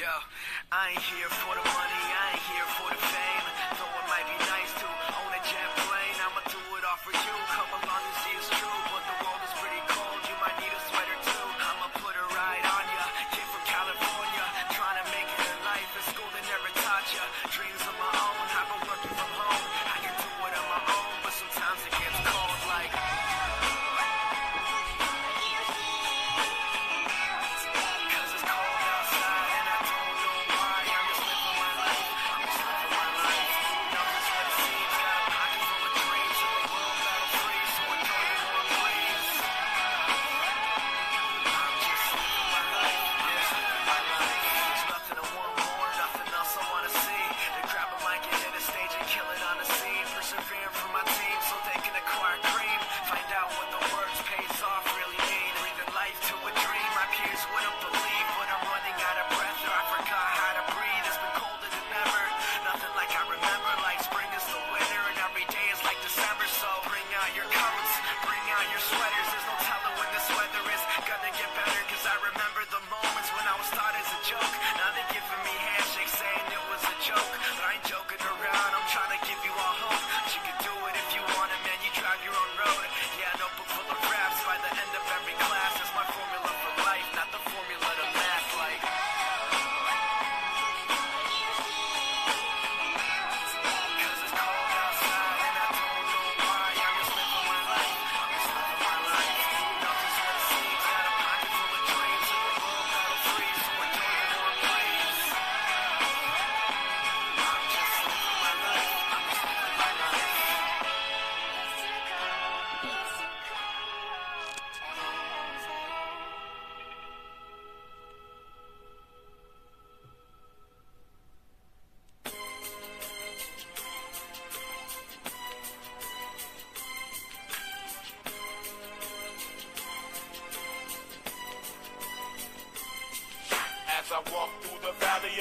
Yo, I ain't here for the money, I ain't here for the fame. Road.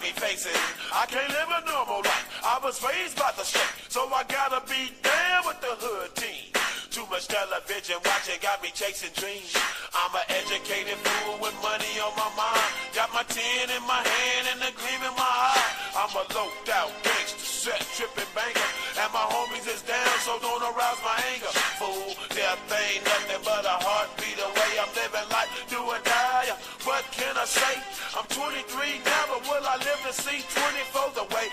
Me facing. I can't live a normal life. I was raised by the state, so I gotta be down with the hood team. Too much television watching got me chasing dreams. I'm an educated fool with money on my mind. Got my tin in my hand and a gleam in my eye. I'm a loped out gangster, set tripping banker. And my homies is down, so don't arouse my anger. Fool, death ain't nothing but a heartbeat away. I'm living life, do or die. What can I say? I'm 23 now, but will I live to see 24? The way